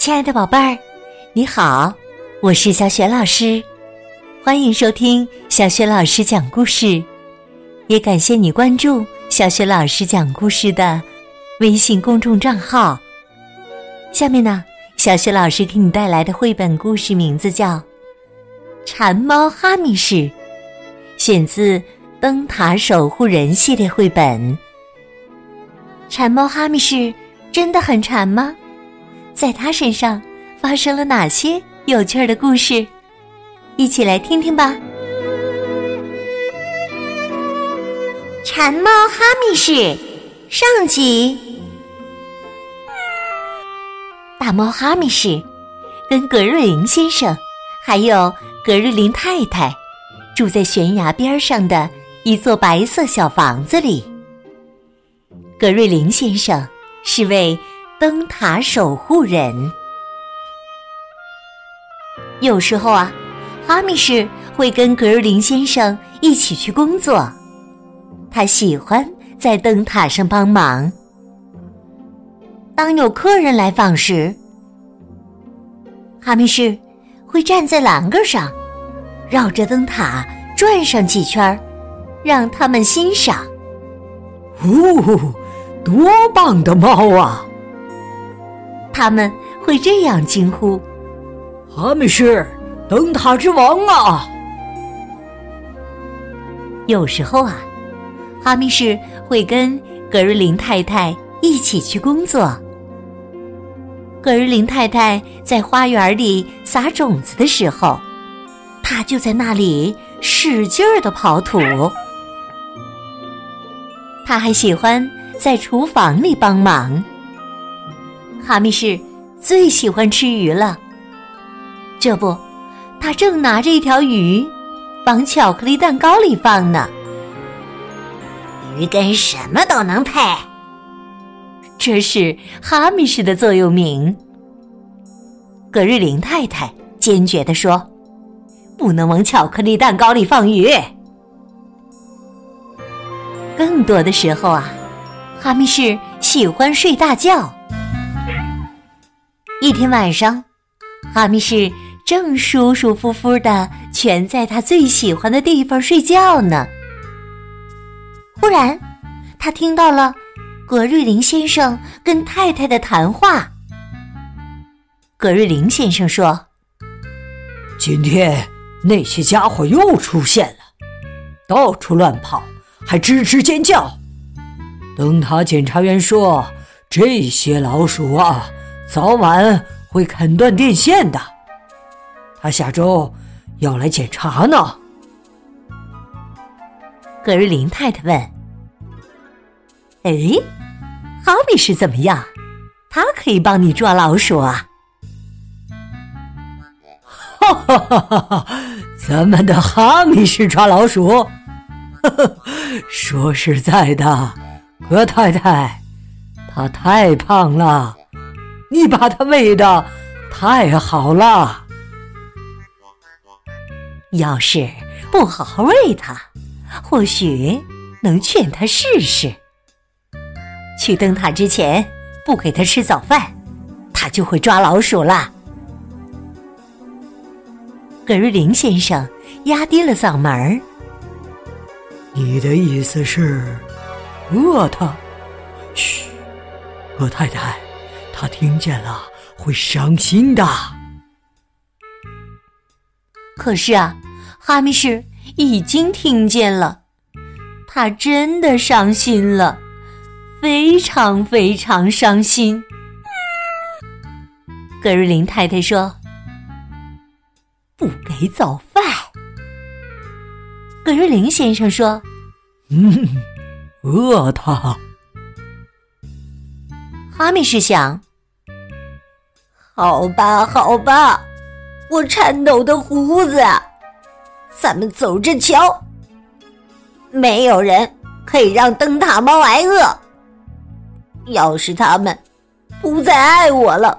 亲爱的宝贝儿，你好，我是小雪老师，欢迎收听小雪老师讲故事，也感谢你关注小雪老师讲故事的微信公众账号。下面呢，小雪老师给你带来的绘本故事名字叫《馋猫哈密士》，选自《灯塔守护人》系列绘本。馋猫哈密士真的很馋吗？在他身上发生了哪些有趣的故事？一起来听听吧。馋猫哈密士上集。大猫哈密士跟格瑞林先生还有格瑞林太太住在悬崖边上的一座白色小房子里。格瑞林先生是位灯塔守护人。有时候啊，哈密士会跟格瑞林先生一起去工作。他喜欢在灯塔上帮忙。当有客人来访时，哈密士会站在栏杆上，绕着灯塔转上几圈，让他们欣赏。呜！多棒的猫啊！他们会这样惊呼：“哈密士，灯塔之王啊！”有时候啊，哈密士会跟格瑞林太太一起去工作。格瑞林太太在花园里撒种子的时候，他就在那里使劲儿的刨土。他还喜欢。在厨房里帮忙，哈密士最喜欢吃鱼了。这不，他正拿着一条鱼往巧克力蛋糕里放呢。鱼跟什么都能配，这是哈密士的座右铭。格瑞林太太坚决地说：“不能往巧克力蛋糕里放鱼。”更多的时候啊。哈密士喜欢睡大觉。一天晚上，哈密士正舒舒服服的蜷在他最喜欢的地方睡觉呢。忽然，他听到了葛瑞林先生跟太太的谈话。葛瑞林先生说：“今天那些家伙又出现了，到处乱跑，还吱吱尖叫。”灯塔检查员说：“这些老鼠啊，早晚会砍断电线的。他下周要来检查呢。”格瑞林太太问：“哎，哈密是怎么样？他可以帮你抓老鼠啊？”“哈哈哈哈哈！咱们的哈密是抓老鼠，呵呵，说实在的。”格太太，他太胖了，你把他喂的太好了。要是不好好喂他，或许能劝他试试。去灯塔之前不给他吃早饭，他就会抓老鼠了。格瑞林先生压低了嗓门儿：“你的意思是？”饿他，嘘，鹅太太，他听见了会伤心的。可是啊，哈密士已经听见了，他真的伤心了，非常非常伤心。格瑞林太太说：“不给早饭。”格瑞林先生说：“嗯。”饿他，哈密士想。好吧，好吧，我颤抖的胡子，咱们走着瞧。没有人可以让灯塔猫挨饿。要是他们不再爱我了，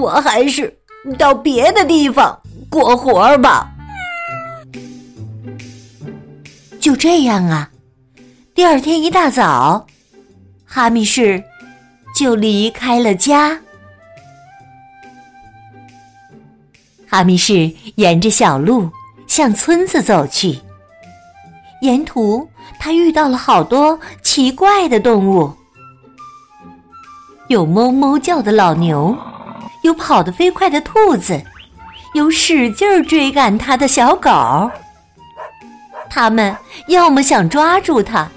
我还是到别的地方过活吧。就这样啊。第二天一大早，哈密士就离开了家。哈密士沿着小路向村子走去。沿途，他遇到了好多奇怪的动物，有哞哞叫的老牛，有跑得飞快的兔子，有使劲追赶他的小狗。他们要么想抓住他，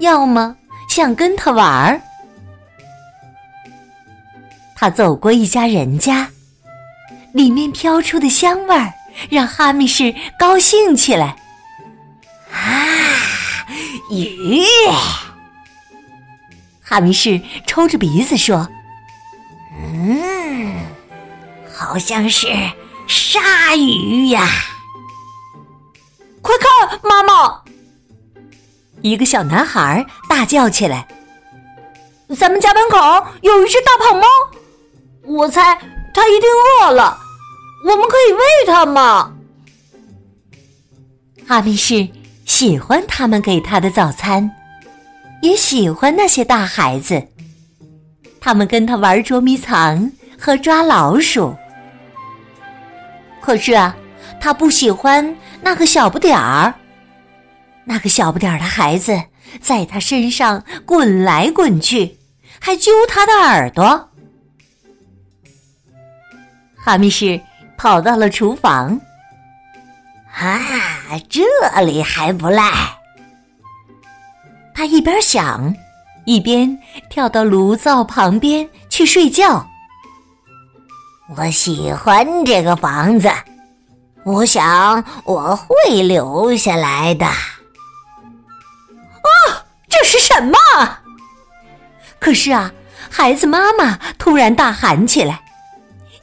要么想跟他玩儿。他走过一家人家，里面飘出的香味儿让哈密士高兴起来。啊，鱼！哈密士抽着鼻子说：“嗯，好像是鲨鱼呀！快看，妈妈！”一个小男孩大叫起来：“咱们家门口有一只大胖猫，我猜它一定饿了，我们可以喂它吗？”哈密士。喜欢他们给他的早餐，也喜欢那些大孩子。他们跟他玩捉迷藏和抓老鼠。可是啊，他不喜欢那个小不点儿。那个小不点儿的孩子在他身上滚来滚去，还揪他的耳朵。哈密士跑到了厨房。啊，这里还不赖。他一边想，一边跳到炉灶旁边去睡觉。我喜欢这个房子，我想我会留下来的。啊，这是什么？可是啊，孩子妈妈突然大喊起来：“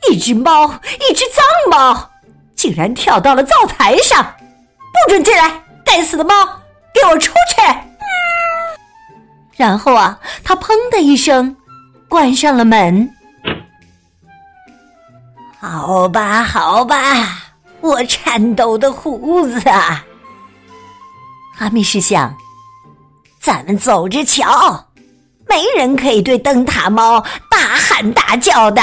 一只猫，一只脏猫！”竟然跳到了灶台上，不准进来！该死的猫，给我出去！然后啊，他砰的一声关上了门。好吧，好吧，我颤抖的胡子啊！哈密士想，咱们走着瞧，没人可以对灯塔猫大喊大叫的。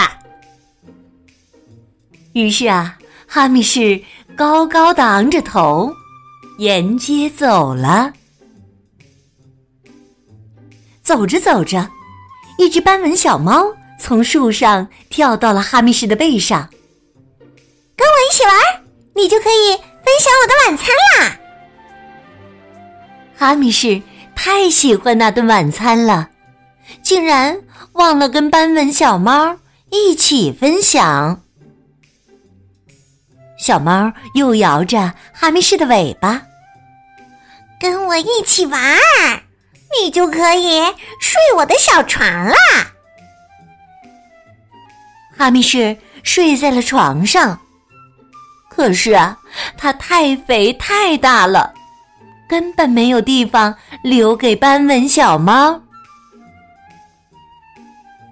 于是啊。哈密士高高的昂着头，沿街走了。走着走着，一只斑纹小猫从树上跳到了哈密士的背上。跟我一起玩，你就可以分享我的晚餐啦！哈密士太喜欢那顿晚餐了，竟然忘了跟斑纹小猫一起分享。小猫又摇着哈密士的尾巴，跟我一起玩，你就可以睡我的小床啦。哈密士睡在了床上，可是啊，它太肥太大了，根本没有地方留给斑纹小猫。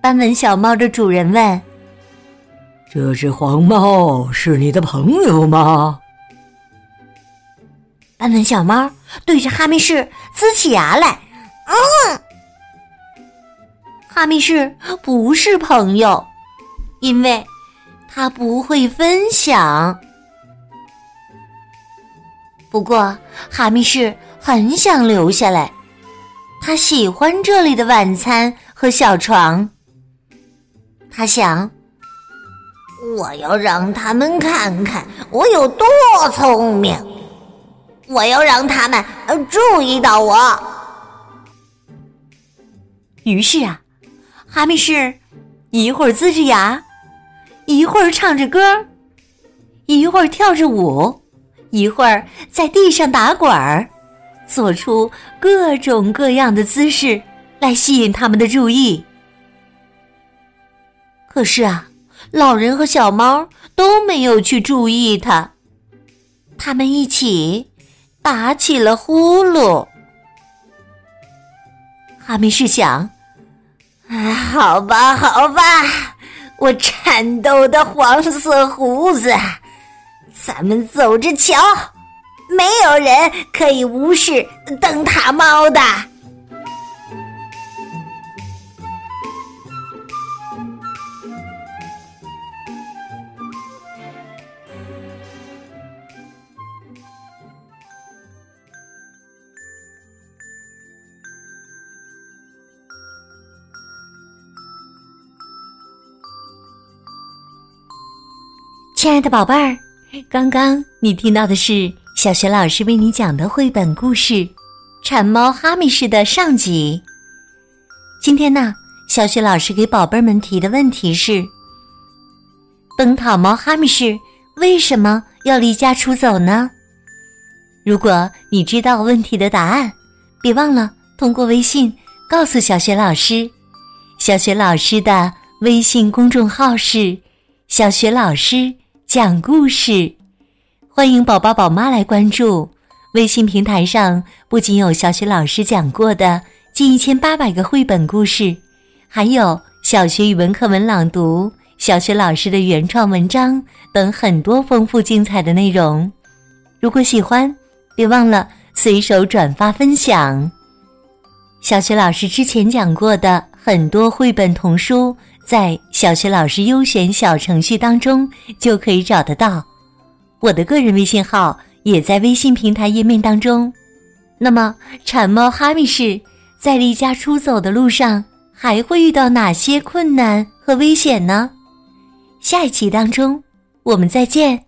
斑纹小猫的主人问。这只黄猫是你的朋友吗？斑纹小猫对着哈密士呲起牙来。嗯，哈密士不是朋友，因为他不会分享。不过哈密士很想留下来，他喜欢这里的晚餐和小床。他想。我要让他们看看我有多聪明，我要让他们注意到我。于是啊，哈密士一会儿呲着牙，一会儿唱着歌，一会儿跳着舞，一会儿在地上打滚儿，做出各种各样的姿势来吸引他们的注意。可是啊。老人和小猫都没有去注意它，他们一起打起了呼噜。哈密士想：“啊，好吧，好吧，我颤抖的黄色胡子，咱们走着瞧，没有人可以无视灯塔猫的。”亲爱的宝贝儿，刚刚你听到的是小学老师为你讲的绘本故事《馋猫哈密士》的上集。今天呢，小学老师给宝贝们提的问题是：奔跑猫哈密士为什么要离家出走呢？如果你知道问题的答案，别忘了通过微信告诉小学老师。小学老师的微信公众号是“小学老师讲故事”，欢迎宝宝宝妈来关注。微信平台上不仅有小学老师讲过的近一千八百个绘本故事，还有小学语文课文朗读、小学老师的原创文章等很多丰富精彩的内容。如果喜欢，别忘了随手转发分享。小学老师之前讲过的很多绘本童书，在小学老师优选小程序当中就可以找得到。我的个人微信号也在微信平台页面当中。那么，馋猫哈密士在离家出走的路上还会遇到哪些困难和危险呢？下一期当中，我们再见。